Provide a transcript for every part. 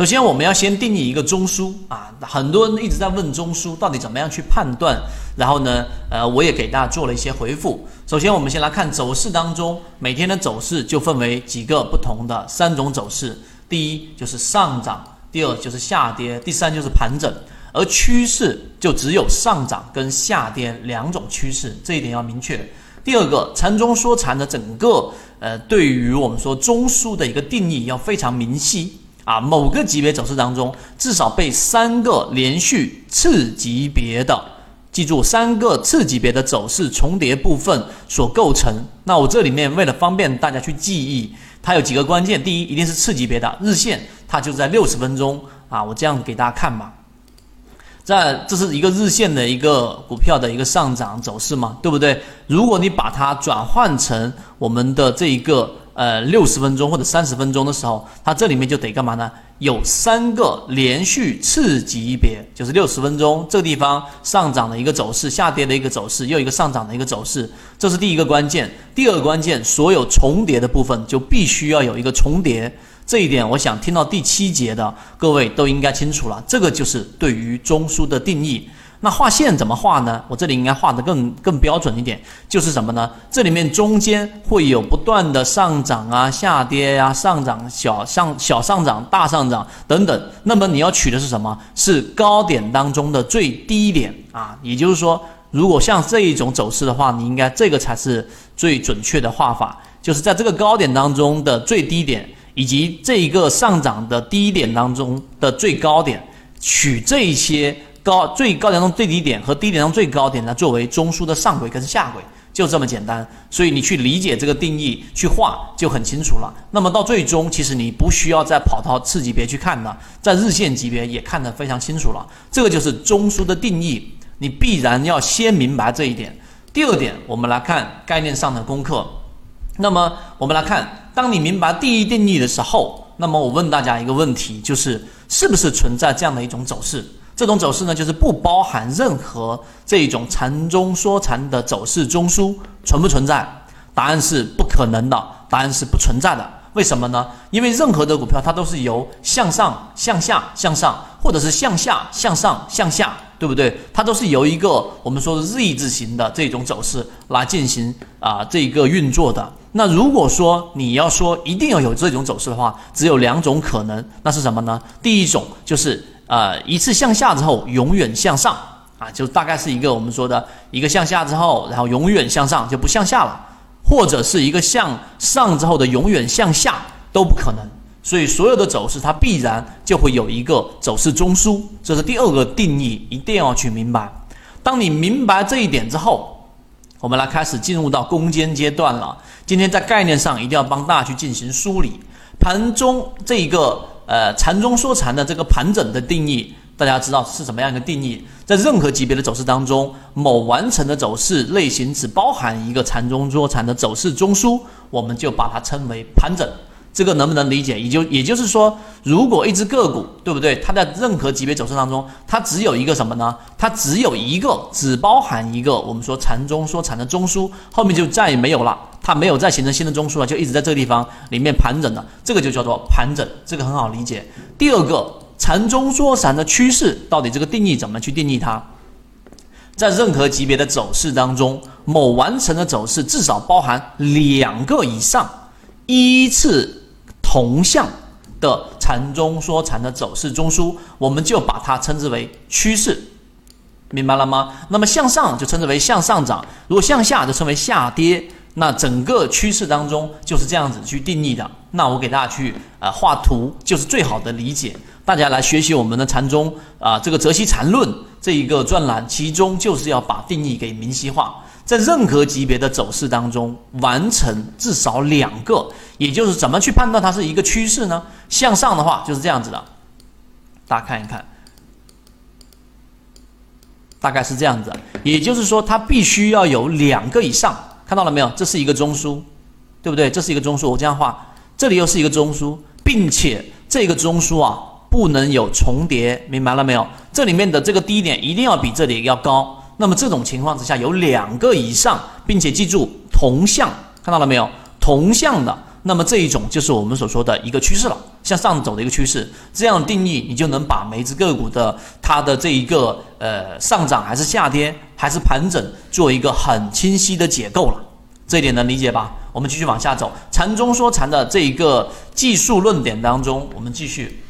首先，我们要先定义一个中枢啊，很多人一直在问中枢到底怎么样去判断。然后呢，呃，我也给大家做了一些回复。首先，我们先来看走势当中每天的走势就分为几个不同的三种走势。第一就是上涨，第二就是下跌，第三就是盘整。而趋势就只有上涨跟下跌两种趋势，这一点要明确。第二个，禅中说禅的整个呃，对于我们说中枢的一个定义要非常明晰啊。某个级别走势当中，至少被三个连续次级别的，记住三个次级别的走势重叠部分所构成。那我这里面为了方便大家去记忆，它有几个关键。第一，一定是次级别的日线，它就在六十分钟啊。我这样给大家看吧。在这是一个日线的一个股票的一个上涨走势嘛，对不对？如果你把它转换成我们的这一个呃六十分钟或者三十分钟的时候，它这里面就得干嘛呢？有三个连续次级别，就是六十分钟这个地方上涨的一个走势，下跌的一个走势，又一个上涨的一个走势，这是第一个关键。第二个关键，所有重叠的部分就必须要有一个重叠。这一点，我想听到第七节的各位都应该清楚了。这个就是对于中枢的定义。那画线怎么画呢？我这里应该画的更更标准一点，就是什么呢？这里面中间会有不断的上涨啊、下跌呀、上涨小上小上涨、大上涨等等。那么你要取的是什么？是高点当中的最低点啊。也就是说，如果像这一种走势的话，你应该这个才是最准确的画法，就是在这个高点当中的最低点。以及这一个上涨的低点当中的最高点，取这些高最高点中最低点和低点中最高点呢作为中枢的上轨跟下轨，就这么简单。所以你去理解这个定义去画就很清楚了。那么到最终，其实你不需要再跑到次级别去看了，在日线级别也看得非常清楚了。这个就是中枢的定义，你必然要先明白这一点。第二点，我们来看概念上的功课。那么我们来看。当你明白第一定义的时候，那么我问大家一个问题，就是是不是存在这样的一种走势？这种走势呢，就是不包含任何这种禅中说禅的走势中枢存不存在？答案是不可能的，答案是不存在的。为什么呢？因为任何的股票它都是由向上、向下、向上，或者是向下、向上、向下，对不对？它都是由一个我们说的 Z 字形的这种走势来进行啊这个运作的。那如果说你要说一定要有这种走势的话，只有两种可能，那是什么呢？第一种就是呃一次向下之后永远向上啊，就大概是一个我们说的一个向下之后，然后永远向上就不向下了，或者是一个向上之后的永远向下都不可能。所以所有的走势它必然就会有一个走势中枢，这是第二个定义，一定要去明白。当你明白这一点之后，我们来开始进入到攻坚阶段了。今天在概念上一定要帮大家去进行梳理，盘中这一个呃禅中说禅的这个盘整的定义，大家知道是什么样一个定义？在任何级别的走势当中，某完成的走势类型只包含一个禅中说禅的走势中枢，我们就把它称为盘整。这个能不能理解？也就也就是说，如果一只个股，对不对？它在任何级别走势当中，它只有一个什么呢？它只有一个，只包含一个我们说禅中说禅的中枢，后面就再也没有了，它没有再形成新的中枢了，就一直在这个地方里面盘整的，这个就叫做盘整，这个很好理解。第二个，禅中说禅的趋势到底这个定义怎么去定义它？在任何级别的走势当中，某完成的走势至少包含两个以上，依次。同向的禅中说禅的走势中枢，我们就把它称之为趋势，明白了吗？那么向上就称之为向上涨，如果向下就称为下跌。那整个趋势当中就是这样子去定义的。那我给大家去啊画图，就是最好的理解。大家来学习我们的禅宗啊这个泽西禅论这一个专栏，其中就是要把定义给明晰化。在任何级别的走势当中，完成至少两个，也就是怎么去判断它是一个趋势呢？向上的话就是这样子的，大家看一看，大概是这样子。也就是说，它必须要有两个以上，看到了没有？这是一个中枢，对不对？这是一个中枢，我这样画，这里又是一个中枢，并且这个中枢啊不能有重叠，明白了没有？这里面的这个低点一定要比这里要高。那么这种情况之下有两个以上，并且记住同向，看到了没有？同向的，那么这一种就是我们所说的一个趋势了，向上走的一个趋势。这样定义，你就能把每只个股的它的这一个呃上涨还是下跌还是盘整，做一个很清晰的解构了。这一点能理解吧？我们继续往下走，禅中说禅的这一个技术论点当中，我们继续，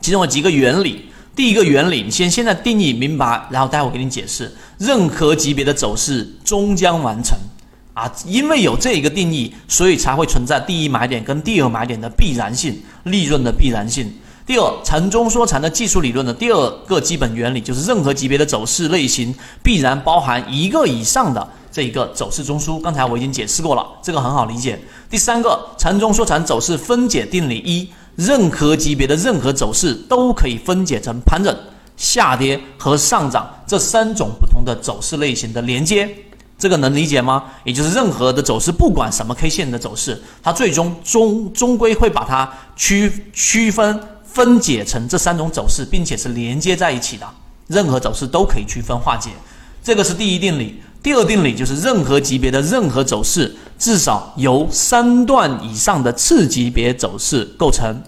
其中有几个原理。第一个原理，你先现在定义明白，然后待会给你解释。任何级别的走势终将完成，啊，因为有这一个定义，所以才会存在第一买点跟第二买点的必然性，利润的必然性。第二，禅中说禅的技术理论的第二个基本原理就是，任何级别的走势类型必然包含一个以上的这一个走势中枢。刚才我已经解释过了，这个很好理解。第三个，禅中说禅走势分解定理一。任何级别的任何走势都可以分解成盘整、下跌和上涨这三种不同的走势类型的连接，这个能理解吗？也就是任何的走势，不管什么 K 线的走势，它最终终终归会把它区区分分解成这三种走势，并且是连接在一起的。任何走势都可以区分化解，这个是第一定理。第二定理就是任何级别的任何走势，至少由三段以上的次级别走势构成，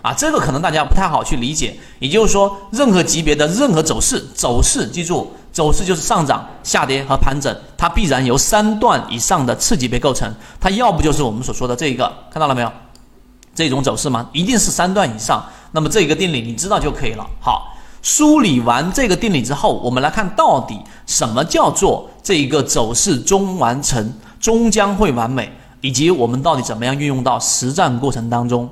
啊，这个可能大家不太好去理解。也就是说，任何级别的任何走势，走势记住，走势就是上涨、下跌和盘整，它必然由三段以上的次级别构成。它要不就是我们所说的这一个，看到了没有？这种走势吗？一定是三段以上。那么这一个定理你知道就可以了。好。梳理完这个定理之后，我们来看到底什么叫做这一个走势终完成，终将会完美，以及我们到底怎么样运用到实战过程当中。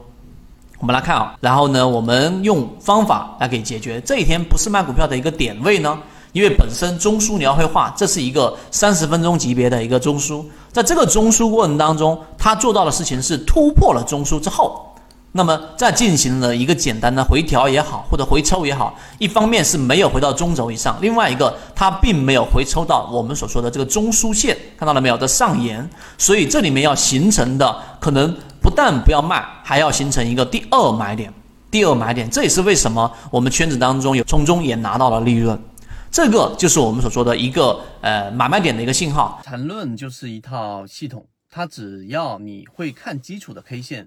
我们来看啊，然后呢，我们用方法来给解决这一天不是卖股票的一个点位呢？因为本身中枢你要会画，这是一个三十分钟级别的一个中枢，在这个中枢过程当中，它做到的事情是突破了中枢之后。那么再进行了一个简单的回调也好，或者回抽也好，一方面是没有回到中轴以上，另外一个它并没有回抽到我们所说的这个中枢线，看到了没有的上沿，所以这里面要形成的可能不但不要卖，还要形成一个第二买点，第二买点，这也是为什么我们圈子当中有从中也拿到了利润，这个就是我们所说的一个呃买卖点的一个信号。缠论就是一套系统，它只要你会看基础的 K 线。